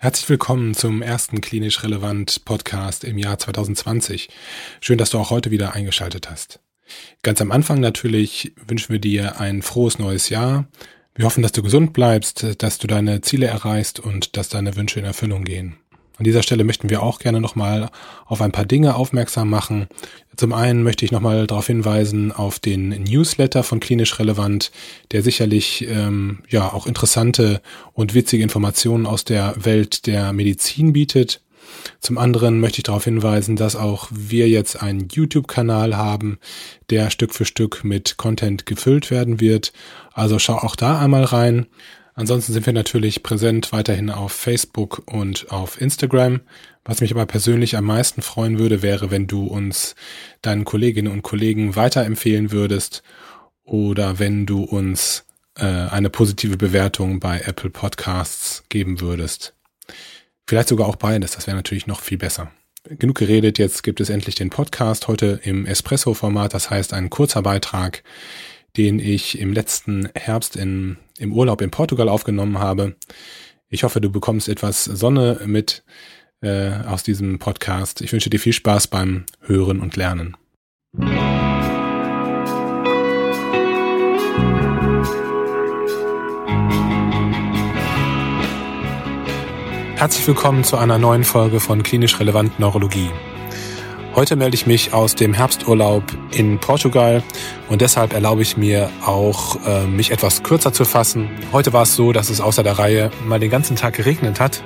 Herzlich willkommen zum ersten klinisch relevant Podcast im Jahr 2020. Schön, dass du auch heute wieder eingeschaltet hast. Ganz am Anfang natürlich wünschen wir dir ein frohes neues Jahr. Wir hoffen, dass du gesund bleibst, dass du deine Ziele erreichst und dass deine Wünsche in Erfüllung gehen. An dieser Stelle möchten wir auch gerne nochmal auf ein paar Dinge aufmerksam machen. Zum einen möchte ich nochmal darauf hinweisen auf den Newsletter von Klinisch Relevant, der sicherlich ähm, ja auch interessante und witzige Informationen aus der Welt der Medizin bietet. Zum anderen möchte ich darauf hinweisen, dass auch wir jetzt einen YouTube-Kanal haben, der Stück für Stück mit Content gefüllt werden wird. Also schau auch da einmal rein. Ansonsten sind wir natürlich präsent weiterhin auf Facebook und auf Instagram. Was mich aber persönlich am meisten freuen würde, wäre, wenn du uns deinen Kolleginnen und Kollegen weiterempfehlen würdest oder wenn du uns äh, eine positive Bewertung bei Apple Podcasts geben würdest. Vielleicht sogar auch beides, das wäre natürlich noch viel besser. Genug geredet, jetzt gibt es endlich den Podcast heute im Espresso-Format, das heißt ein kurzer Beitrag, den ich im letzten Herbst in, im Urlaub in Portugal aufgenommen habe. Ich hoffe, du bekommst etwas Sonne mit äh, aus diesem Podcast. Ich wünsche dir viel Spaß beim Hören und Lernen. Herzlich willkommen zu einer neuen Folge von Klinisch Relevant Neurologie. Heute melde ich mich aus dem Herbsturlaub in Portugal und deshalb erlaube ich mir auch, äh, mich etwas kürzer zu fassen. Heute war es so, dass es außer der Reihe mal den ganzen Tag geregnet hat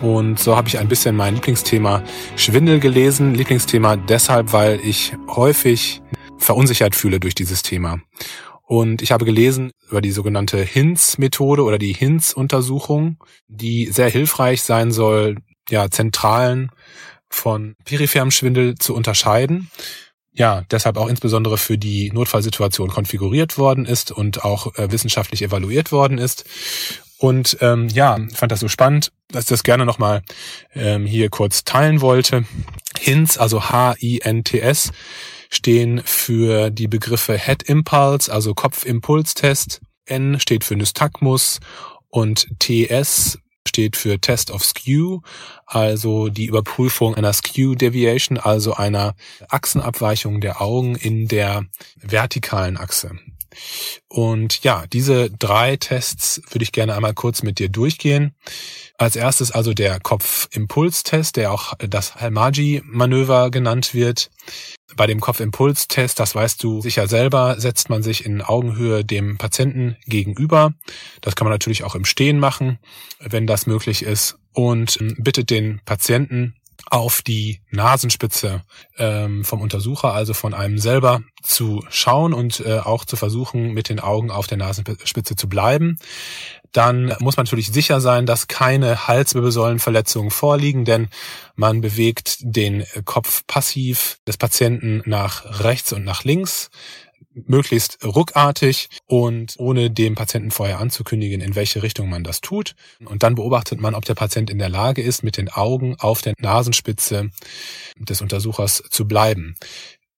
und so habe ich ein bisschen mein Lieblingsthema Schwindel gelesen. Lieblingsthema deshalb, weil ich häufig verunsichert fühle durch dieses Thema. Und ich habe gelesen über die sogenannte HINS-Methode oder die HINS-Untersuchung, die sehr hilfreich sein soll, ja, zentralen von peripherem Schwindel zu unterscheiden. Ja, deshalb auch insbesondere für die Notfallsituation konfiguriert worden ist und auch äh, wissenschaftlich evaluiert worden ist. Und ähm, ja, fand das so spannend, dass ich das gerne nochmal ähm, hier kurz teilen wollte. HINTS, also H-I-N-T-S, stehen für die Begriffe Head Impulse, also Kopfimpulstest. N steht für Nystagmus und TS steht für Test of Skew, also die Überprüfung einer Skew Deviation, also einer Achsenabweichung der Augen in der vertikalen Achse. Und ja, diese drei Tests würde ich gerne einmal kurz mit dir durchgehen. Als erstes also der Kopfimpulstest, der auch das Halmaji-Manöver genannt wird. Bei dem Kopfimpulstest, das weißt du sicher selber, setzt man sich in Augenhöhe dem Patienten gegenüber. Das kann man natürlich auch im Stehen machen, wenn das möglich ist. Und bittet den Patienten auf die Nasenspitze ähm, vom Untersucher, also von einem selber, zu schauen und äh, auch zu versuchen, mit den Augen auf der Nasenspitze zu bleiben. Dann muss man natürlich sicher sein, dass keine Halswirbelsäulenverletzungen vorliegen, denn man bewegt den Kopf passiv des Patienten nach rechts und nach links möglichst ruckartig und ohne dem Patienten vorher anzukündigen, in welche Richtung man das tut. Und dann beobachtet man, ob der Patient in der Lage ist, mit den Augen auf der Nasenspitze des Untersuchers zu bleiben.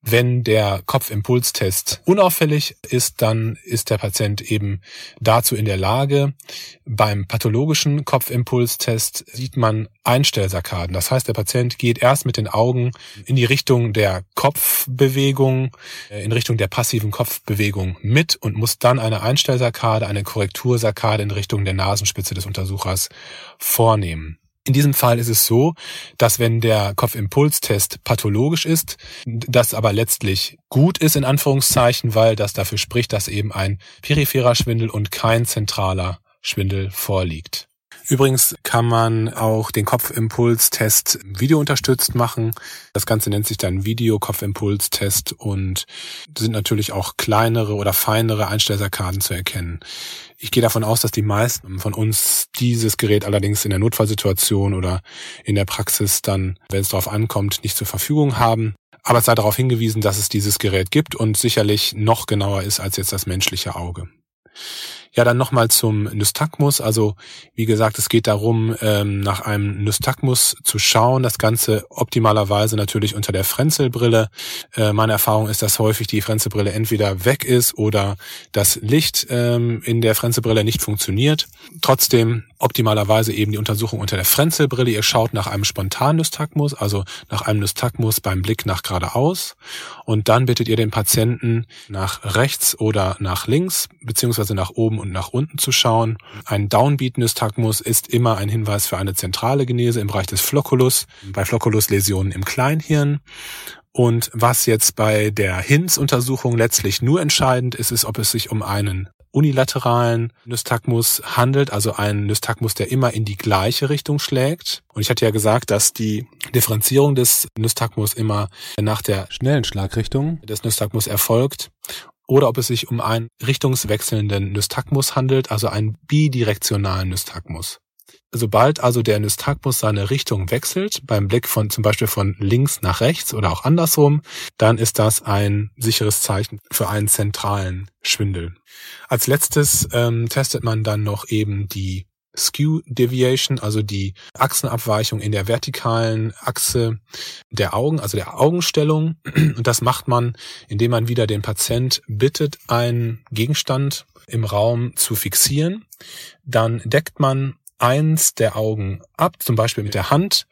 Wenn der Kopfimpulstest unauffällig ist, dann ist der Patient eben dazu in der Lage. Beim pathologischen Kopfimpulstest sieht man Einstellsarkaden. Das heißt, der Patient geht erst mit den Augen in die Richtung der Kopfbewegung, äh, in Richtung der passiven Kopfbewegung mit und muss dann eine Einstellsarkade, eine Korrektursarkade in Richtung der Nasenspitze des Untersuchers vornehmen. In diesem Fall ist es so, dass wenn der Kopfimpulstest pathologisch ist, das aber letztlich gut ist in Anführungszeichen, weil das dafür spricht, dass eben ein peripherer Schwindel und kein zentraler Schwindel vorliegt. Übrigens kann man auch den Kopfimpulstest videounterstützt machen. Das Ganze nennt sich dann Video-Kopfimpulstest und sind natürlich auch kleinere oder feinere Einstellsarkaden zu erkennen. Ich gehe davon aus, dass die meisten von uns dieses Gerät allerdings in der Notfallsituation oder in der Praxis dann, wenn es darauf ankommt, nicht zur Verfügung haben. Aber es sei darauf hingewiesen, dass es dieses Gerät gibt und sicherlich noch genauer ist als jetzt das menschliche Auge. Ja, dann nochmal zum Nystagmus. Also wie gesagt, es geht darum, ähm, nach einem Nystagmus zu schauen. Das Ganze optimalerweise natürlich unter der Frenzelbrille. Äh, meine Erfahrung ist, dass häufig die Frenzelbrille entweder weg ist oder das Licht ähm, in der Frenzelbrille nicht funktioniert. Trotzdem optimalerweise eben die Untersuchung unter der Frenzelbrille. Ihr schaut nach einem spontanen Nystagmus, also nach einem Nystagmus beim Blick nach geradeaus. Und dann bittet ihr den Patienten nach rechts oder nach links, beziehungsweise nach oben und nach unten zu schauen. Ein Downbeat-Nystagmus ist immer ein Hinweis für eine zentrale Genese im Bereich des Flocculus, bei Flocculus-Läsionen im Kleinhirn. Und was jetzt bei der HINS-Untersuchung letztlich nur entscheidend ist, ist, ob es sich um einen unilateralen Nystagmus handelt, also einen Nystagmus, der immer in die gleiche Richtung schlägt. Und ich hatte ja gesagt, dass die Differenzierung des Nystagmus immer nach der schnellen Schlagrichtung des Nystagmus erfolgt oder ob es sich um einen richtungswechselnden Nystagmus handelt, also einen bidirektionalen Nystagmus. Sobald also der Nystagmus seine Richtung wechselt, beim Blick von zum Beispiel von links nach rechts oder auch andersrum, dann ist das ein sicheres Zeichen für einen zentralen Schwindel. Als letztes ähm, testet man dann noch eben die Skew Deviation, also die Achsenabweichung in der vertikalen Achse der Augen, also der Augenstellung. Und das macht man, indem man wieder den Patient bittet, einen Gegenstand im Raum zu fixieren. Dann deckt man eins der Augen ab, zum Beispiel mit der Hand,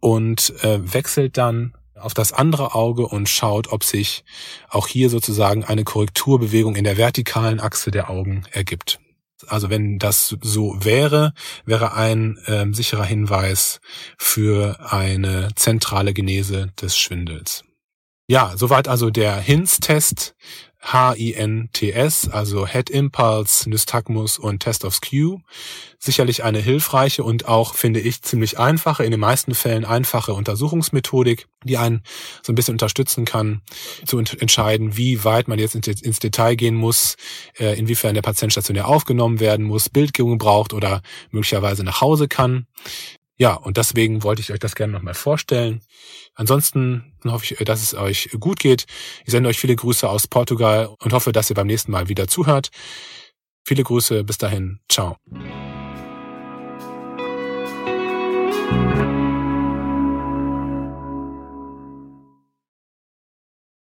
und äh, wechselt dann auf das andere Auge und schaut, ob sich auch hier sozusagen eine Korrekturbewegung in der vertikalen Achse der Augen ergibt. Also wenn das so wäre, wäre ein äh, sicherer Hinweis für eine zentrale Genese des Schwindels. Ja, soweit also der HINS-Test. HINTS, also Head Impulse, Nystagmus und Test of Skew. Sicherlich eine hilfreiche und auch, finde ich, ziemlich einfache, in den meisten Fällen einfache Untersuchungsmethodik, die einen so ein bisschen unterstützen kann, zu entscheiden, wie weit man jetzt ins Detail gehen muss, äh, inwiefern der Patient stationär aufgenommen werden muss, Bildgebung braucht oder möglicherweise nach Hause kann. Ja, und deswegen wollte ich euch das gerne nochmal vorstellen. Ansonsten hoffe ich, dass es euch gut geht. Ich sende euch viele Grüße aus Portugal und hoffe, dass ihr beim nächsten Mal wieder zuhört. Viele Grüße, bis dahin, ciao.